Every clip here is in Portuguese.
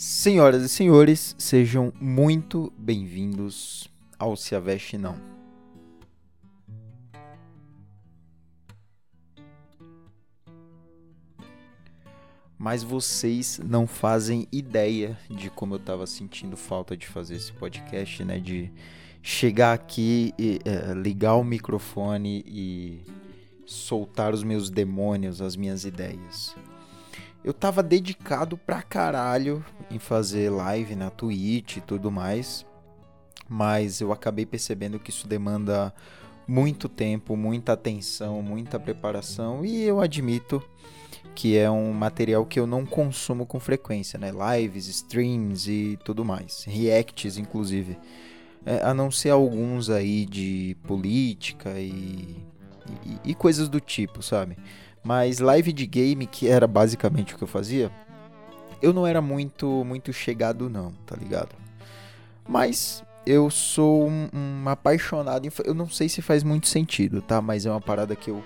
Senhoras e senhores, sejam muito bem-vindos ao Se Aveste Não. Mas vocês não fazem ideia de como eu tava sentindo falta de fazer esse podcast, né? De chegar aqui, e, é, ligar o microfone e soltar os meus demônios, as minhas ideias. Eu tava dedicado pra caralho em fazer live na Twitch e tudo mais, mas eu acabei percebendo que isso demanda muito tempo, muita atenção, muita preparação e eu admito que é um material que eu não consumo com frequência, né? Lives, streams e tudo mais, reacts inclusive. É, a não ser alguns aí de política e, e, e coisas do tipo, sabe? Mas live de game, que era basicamente o que eu fazia, eu não era muito muito chegado não, tá ligado? Mas eu sou um, um apaixonado em, eu não sei se faz muito sentido, tá? Mas é uma parada que eu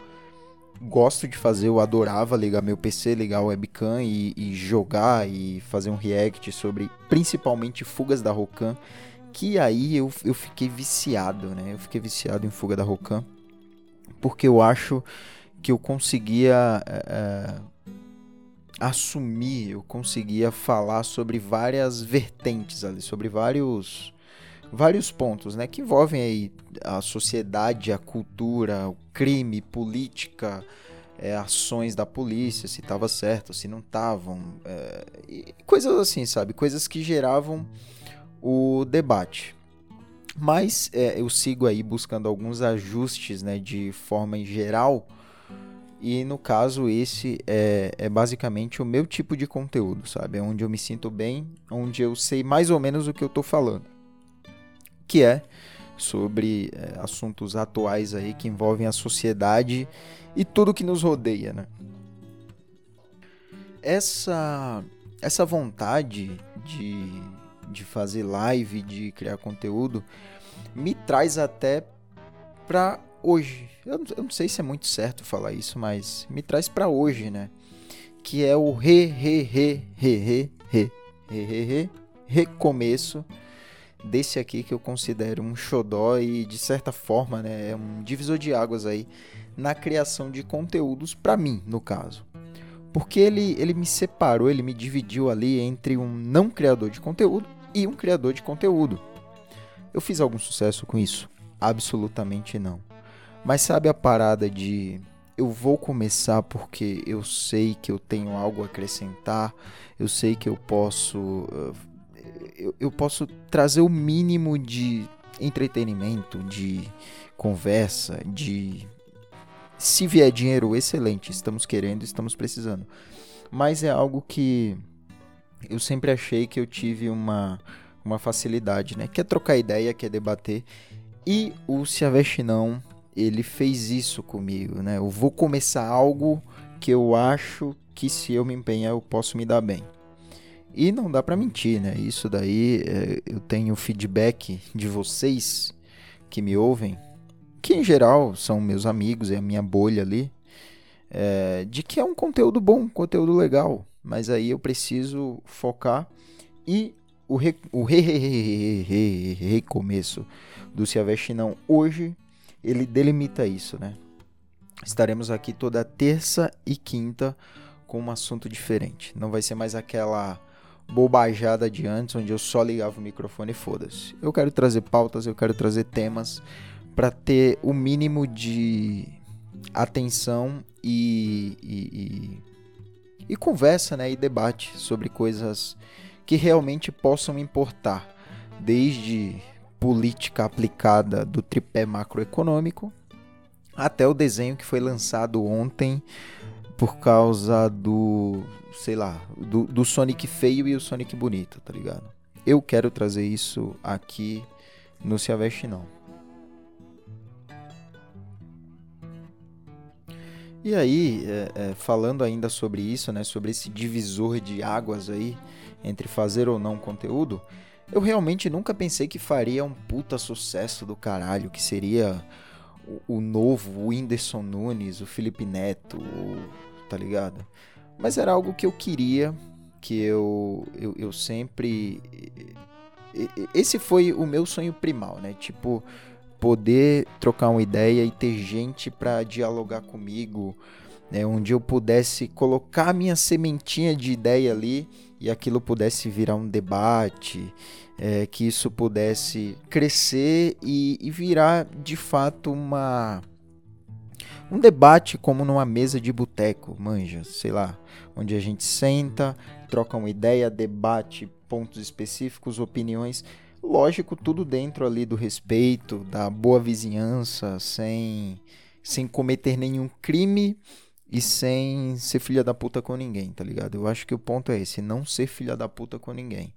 gosto de fazer, eu adorava ligar meu PC, ligar o webcam e, e jogar e fazer um react sobre principalmente fugas da Rokan, que aí eu, eu fiquei viciado, né? Eu fiquei viciado em fuga da Rokan, porque eu acho que eu conseguia é, assumir, eu conseguia falar sobre várias vertentes ali, sobre vários vários pontos, né, que envolvem aí a sociedade, a cultura, o crime, política, é, ações da polícia, se estava certo, se não estavam, é, coisas assim, sabe, coisas que geravam o debate. Mas é, eu sigo aí buscando alguns ajustes, né, de forma em geral e no caso, esse é, é, basicamente o meu tipo de conteúdo, sabe? É onde eu me sinto bem, onde eu sei mais ou menos o que eu tô falando. Que é sobre é, assuntos atuais aí que envolvem a sociedade e tudo que nos rodeia, né? Essa, essa vontade de, de fazer live, de criar conteúdo, me traz até para hoje. Eu não, eu não, sei se é muito certo falar isso, mas me traz para hoje, né? Que é o re, re, re, re, re, re, re, re, re, recomeço desse aqui que eu considero um xodó e de certa forma, né, é um divisor de águas aí na criação de conteúdos para mim, no caso. Porque ele, ele me separou, ele me dividiu ali entre um não criador de conteúdo e um criador de conteúdo. Eu fiz algum sucesso com isso? Absolutamente não. Mas sabe a parada de eu vou começar porque eu sei que eu tenho algo a acrescentar, eu sei que eu posso eu, eu posso trazer o mínimo de entretenimento, de conversa, de se vier dinheiro, excelente, estamos querendo, estamos precisando. Mas é algo que eu sempre achei que eu tive uma, uma facilidade, né? Quer trocar ideia, quer debater. E o Se Aveste Não ele fez isso comigo, né? Eu vou começar algo que eu acho que se eu me empenhar eu posso me dar bem. E não dá para mentir, né? Isso daí é, eu tenho feedback de vocês que me ouvem, que em geral são meus amigos, é a minha bolha ali, é, de que é um conteúdo bom, um conteúdo legal. Mas aí eu preciso focar e o, re, o re, re, re, re, recomeço do Se Aveste Não hoje ele delimita isso, né? Estaremos aqui toda terça e quinta com um assunto diferente. Não vai ser mais aquela bobajada de antes, onde eu só ligava o microfone e foda-se. Eu quero trazer pautas, eu quero trazer temas para ter o mínimo de atenção e, e, e, e, conversa, né, e debate sobre coisas que realmente possam importar, desde política aplicada do tripé macroeconômico até o desenho que foi lançado ontem por causa do, sei lá, do, do Sonic feio e o Sonic bonito, tá ligado? Eu quero trazer isso aqui no Se Aveste Não. E aí, é, é, falando ainda sobre isso, né, sobre esse divisor de águas aí entre fazer ou não conteúdo, eu realmente nunca pensei que faria um puta sucesso do caralho, que seria o, o novo Whindersson Nunes, o Felipe Neto, o, tá ligado? Mas era algo que eu queria que eu, eu, eu sempre. Esse foi o meu sonho primal, né? Tipo, poder trocar uma ideia e ter gente para dialogar comigo, né? onde eu pudesse colocar minha sementinha de ideia ali e aquilo pudesse virar um debate, é, que isso pudesse crescer e, e virar de fato uma um debate como numa mesa de boteco, manja, sei lá, onde a gente senta, troca uma ideia, debate pontos específicos, opiniões, lógico, tudo dentro ali do respeito, da boa vizinhança, sem sem cometer nenhum crime e sem ser filha da puta com ninguém, tá ligado? Eu acho que o ponto é esse, não ser filha da puta com ninguém.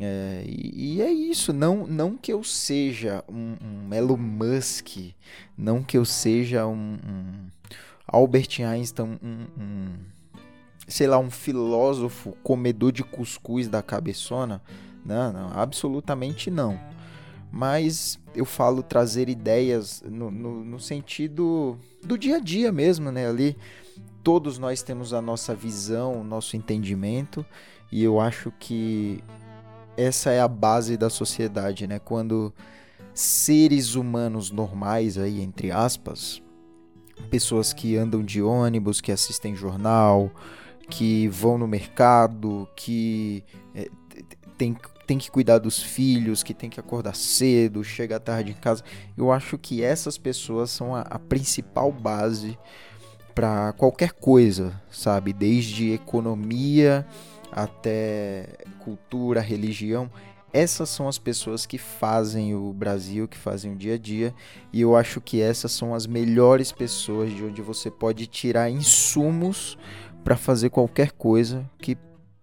É, e, e, é isso, não, não que eu seja um, um Elon Musk, não que eu seja um, um Albert Einstein, um, sei lá, um filósofo comedor de cuscuz da cabeçona. Não, não, absolutamente não. Mas eu falo trazer ideias no, no, no sentido do dia a dia mesmo, né? Ali todos nós temos a nossa visão, o nosso entendimento, e eu acho que essa é a base da sociedade, né? Quando seres humanos normais aí entre aspas, pessoas que andam de ônibus, que assistem jornal, que vão no mercado, que é, tem, tem que cuidar dos filhos, que tem que acordar cedo, chega tarde em casa. Eu acho que essas pessoas são a, a principal base para qualquer coisa, sabe? Desde economia até cultura, religião. Essas são as pessoas que fazem o Brasil, que fazem o dia a dia, e eu acho que essas são as melhores pessoas de onde você pode tirar insumos para fazer qualquer coisa que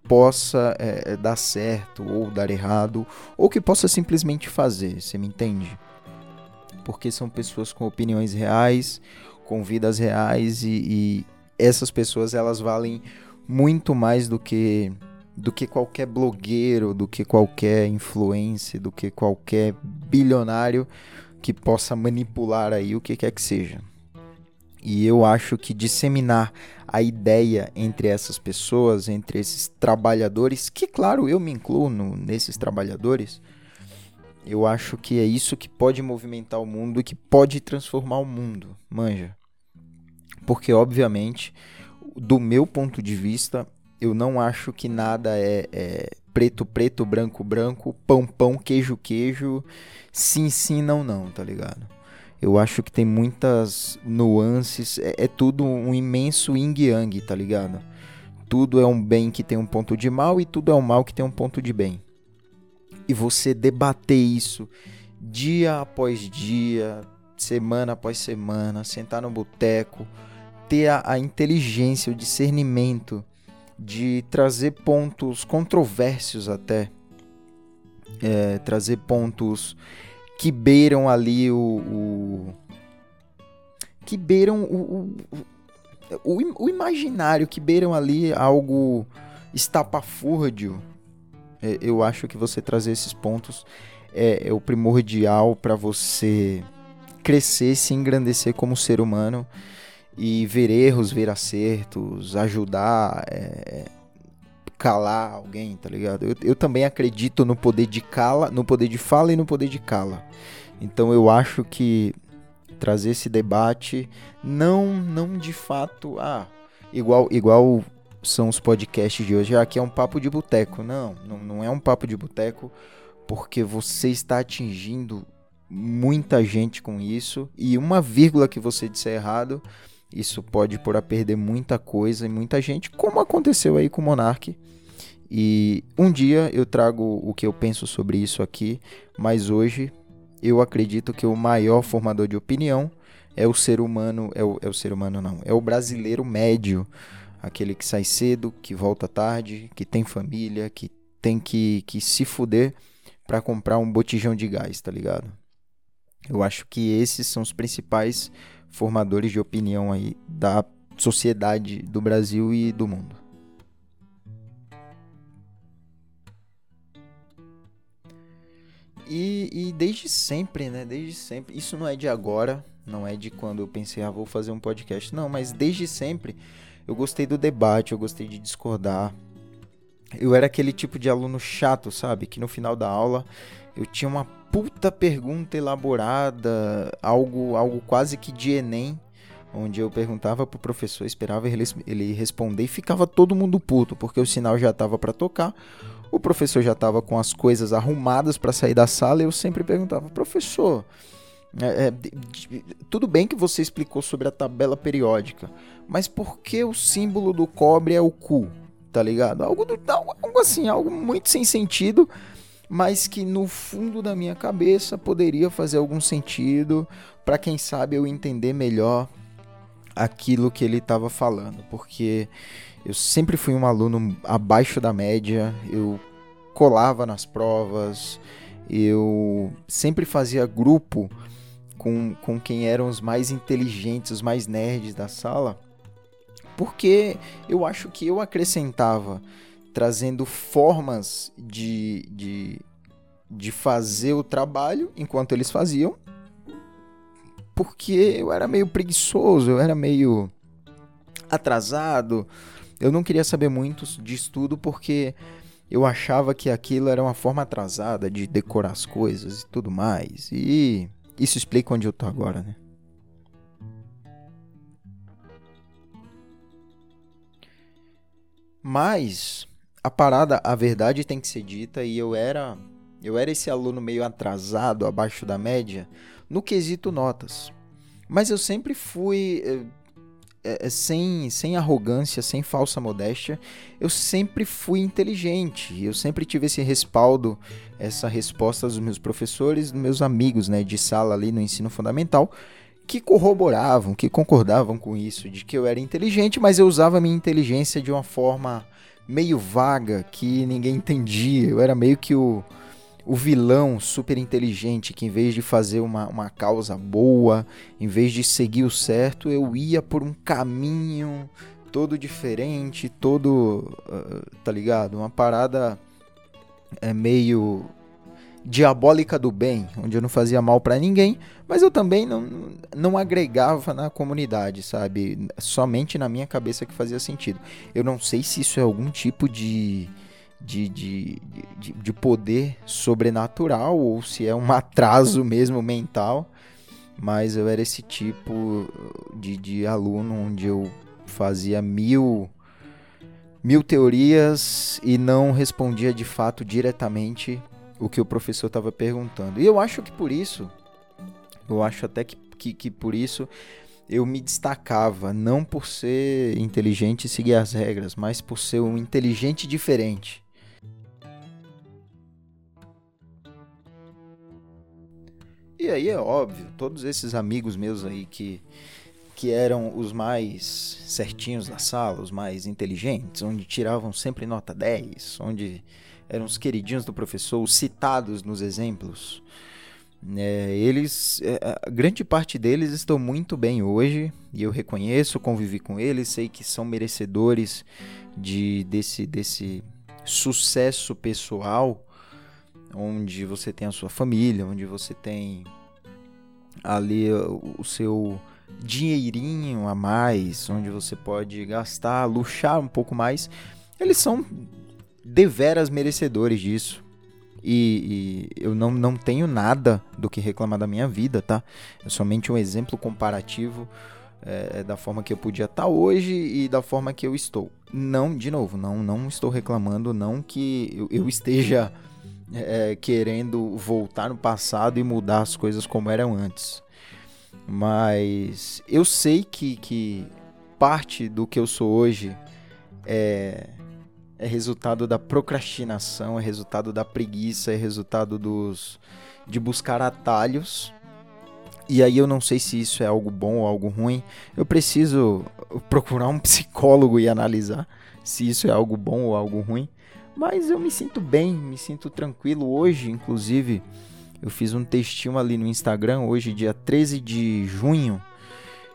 possa é, dar certo ou dar errado, ou que possa simplesmente fazer, você me entende? Porque são pessoas com opiniões reais, com vidas reais e, e essas pessoas elas valem muito mais do que do que qualquer blogueiro, do que qualquer influencer, do que qualquer bilionário que possa manipular aí o que quer que seja. E eu acho que disseminar a ideia entre essas pessoas, entre esses trabalhadores, que claro, eu me incluo no, nesses trabalhadores, eu acho que é isso que pode movimentar o mundo e que pode transformar o mundo, manja. Porque obviamente do meu ponto de vista, eu não acho que nada é, é, preto, preto, branco, branco, pão, pão, queijo, queijo, sim, sim, não, não, tá ligado? Eu acho que tem muitas nuances, é, é tudo um imenso yin yang, tá ligado? Tudo é um bem que tem um ponto de mal e tudo é um mal que tem um ponto de bem. E você debater isso dia após dia, semana após semana, sentar no boteco, ter a, a inteligência, o discernimento de trazer pontos controversos até, é, trazer pontos que beiram ali o, o que beiram o, o, o, o, imaginário, que beiram ali algo estapafúrdio. É, eu acho que você trazer esses pontos é, é o primordial para você crescer, se engrandecer como ser humano e ver erros, ver acertos, ajudar, é, calar alguém, tá ligado? Eu, eu também acredito no poder de cala, no poder de fala e no poder de cala. Então eu acho que trazer esse debate não não de fato, ah, igual igual são os podcasts de hoje, ah, aqui é um papo de boteco. Não, não, não é um papo de boteco porque você está atingindo muita gente com isso e uma vírgula que você disser errado isso pode pôr a perder muita coisa e muita gente, como aconteceu aí com o Monark. E um dia eu trago o que eu penso sobre isso aqui, mas hoje eu acredito que o maior formador de opinião é o ser humano, é o, é o ser humano não, é o brasileiro médio, aquele que sai cedo, que volta tarde, que tem família, que tem que, que se fuder para comprar um botijão de gás, tá ligado? Eu acho que esses são os principais formadores de opinião aí da sociedade do Brasil e do mundo. E, e, desde sempre, né? Desde sempre. Isso não é de agora, não é de quando eu pensei, ah, vou fazer um podcast. Não, mas desde sempre eu gostei do debate, eu gostei de discordar. Eu era aquele tipo de aluno chato, sabe? Que no final da aula eu tinha uma puta pergunta elaborada, algo, algo quase que de Enem, onde eu perguntava pro professor, esperava ele, ele responder e ficava todo mundo puto, porque o sinal já tava para tocar, o professor já tava com as coisas arrumadas para sair da sala e eu sempre perguntava, professor, é, é, tudo bem que você explicou sobre a tabela periódica, mas por que o símbolo do cobre é o cu? Tá ligado? Algo, algo assim, algo muito sem sentido, mas que no fundo da minha cabeça poderia fazer algum sentido para quem sabe eu entender melhor aquilo que ele estava falando, porque eu sempre fui um aluno abaixo da média, eu colava nas provas, eu sempre fazia grupo com, com quem eram os mais inteligentes, os mais nerds da sala, porque eu acho que eu acrescentava trazendo formas de, de, de fazer o trabalho enquanto eles faziam, porque eu era meio preguiçoso, eu era meio atrasado, eu não queria saber muito de estudo porque eu achava que aquilo era uma forma atrasada de decorar as coisas e tudo mais. E isso explica onde eu tô agora, né? Mas a parada, a verdade tem que ser dita e eu era eu era esse aluno meio atrasado, abaixo da média, no quesito notas. Mas eu sempre fui é, é, sem, sem arrogância, sem falsa modéstia, eu sempre fui inteligente. Eu sempre tive esse respaldo, essa resposta dos meus professores, dos meus amigos né, de sala ali no ensino fundamental, que corroboravam, que concordavam com isso, de que eu era inteligente, mas eu usava minha inteligência de uma forma meio vaga, que ninguém entendia. Eu era meio que o, o vilão super inteligente que, em vez de fazer uma, uma causa boa, em vez de seguir o certo, eu ia por um caminho todo diferente, todo. Uh, tá ligado? Uma parada é meio diabólica do bem, onde eu não fazia mal para ninguém, mas eu também não, não agregava na comunidade, sabe? Somente na minha cabeça que fazia sentido. Eu não sei se isso é algum tipo de, de, de, de, de poder sobrenatural ou se é um atraso mesmo mental, mas eu era esse tipo de, de aluno onde eu fazia mil mil teorias e não respondia de fato diretamente o que o professor estava perguntando. E eu acho que por isso, eu acho até que, que, que, por isso eu me destacava, não por ser inteligente e seguir as regras, mas por ser um inteligente diferente. E aí é óbvio, todos esses amigos meus aí que, que eram os mais certinhos da sala, os mais inteligentes, onde tiravam sempre nota 10, onde eram os queridinhos do professor, os citados nos exemplos. É, eles, a grande parte deles estão muito bem hoje e eu reconheço, convivi com eles, sei que são merecedores de desse desse sucesso pessoal, onde você tem a sua família, onde você tem ali o seu dinheirinho a mais, onde você pode gastar, luxar um pouco mais. Eles são deveras merecedores disso. E, e, eu não, não tenho nada do que reclamar da minha vida, tá? É somente um exemplo comparativo é, da forma que eu podia estar tá hoje e da forma que eu estou. Não, de novo, não, não estou reclamando, não que eu, eu esteja é, querendo voltar no passado e mudar as coisas como eram antes. Mas eu sei que, que parte do que eu sou hoje é é resultado da procrastinação, é resultado da preguiça, é resultado dos de buscar atalhos. E aí eu não sei se isso é algo bom ou algo ruim. Eu preciso procurar um psicólogo e analisar se isso é algo bom ou algo ruim. Mas eu me sinto bem, me sinto tranquilo hoje, inclusive eu fiz um textinho ali no Instagram hoje, dia 13 de junho.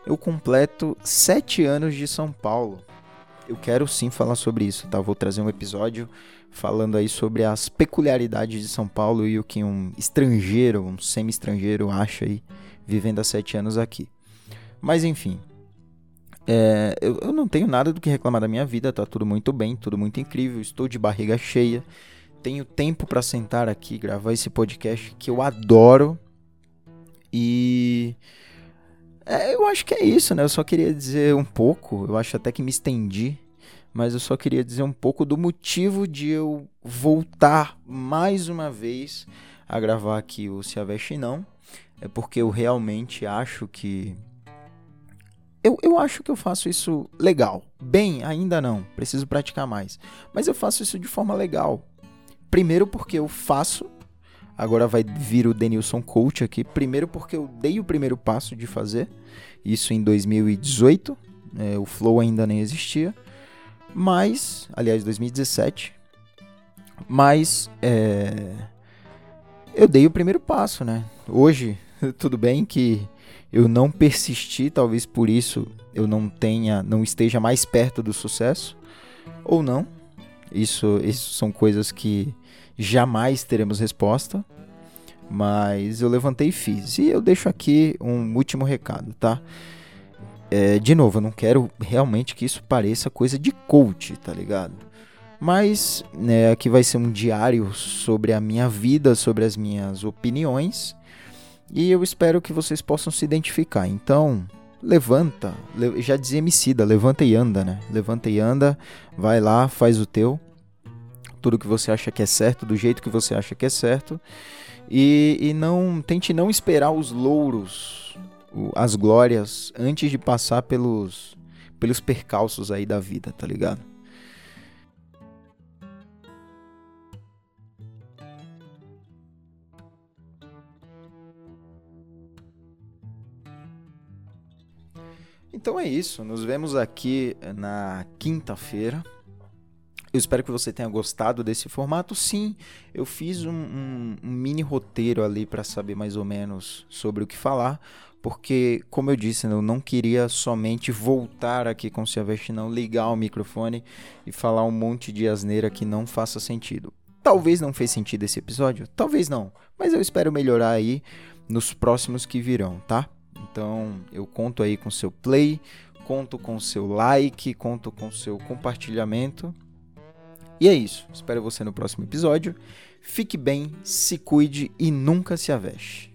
Eu completo 7 anos de São Paulo eu quero sim falar sobre isso, tá? Vou trazer um episódio falando aí sobre as peculiaridades de São Paulo e o que um estrangeiro, um semi-estrangeiro acha aí vivendo há sete anos aqui. Mas enfim, É, eu, eu não tenho nada do que reclamar da minha vida, tá tudo muito bem, tudo muito incrível, estou de barriga cheia, tenho tempo para sentar aqui gravar esse podcast que eu adoro e é, eu acho que é isso, né? Eu só queria dizer um pouco, eu acho até que me estendi, mas eu só queria dizer um pouco do motivo de eu voltar mais uma vez a gravar aqui o Se Aveste Não. É porque eu realmente acho que. Eu, eu acho que eu faço isso legal. Bem, ainda não, preciso praticar mais. Mas eu faço isso de forma legal. Primeiro porque eu faço Agora vai vir o Denilson Coach aqui. Primeiro porque eu dei o primeiro passo de fazer. Isso em 2018. É, o Flow ainda nem existia. Mas, aliás, 2017. Mas é, eu dei o primeiro passo, né? Hoje, tudo bem que eu não persisti, talvez por isso eu não tenha, não esteja mais perto do sucesso, ou não. Isso, isso são coisas que jamais teremos resposta, mas eu levantei e fiz. E eu deixo aqui um último recado, tá? É, de novo, eu não quero realmente que isso pareça coisa de coach, tá ligado? Mas né, aqui vai ser um diário sobre a minha vida, sobre as minhas opiniões. E eu espero que vocês possam se identificar. Então, levanta. Já dizia Emicida, levanta e anda, né? Levanta e anda, vai lá, faz o teu tudo que você acha que é certo, do jeito que você acha que é certo. E, e não tente não esperar os louros, as glórias, antes de passar pelos, pelos percalços aí da vida, tá ligado? Então é isso. Nos vemos aqui na quinta-feira eu espero que você tenha gostado desse formato. Sim, eu fiz um, um, um mini roteiro ali para saber mais ou menos sobre o que falar, porque, como eu disse, eu não queria somente voltar aqui com o Silvestre, não ligar o microfone e falar um monte de asneira que não faça sentido. Talvez não fez sentido esse episódio, talvez não, mas eu espero melhorar aí nos próximos que virão, tá? Então eu conto aí com seu play, conto com seu like, conto com seu compartilhamento e é isso. Espero você no próximo episódio. Fique bem, se cuide e nunca se aveste.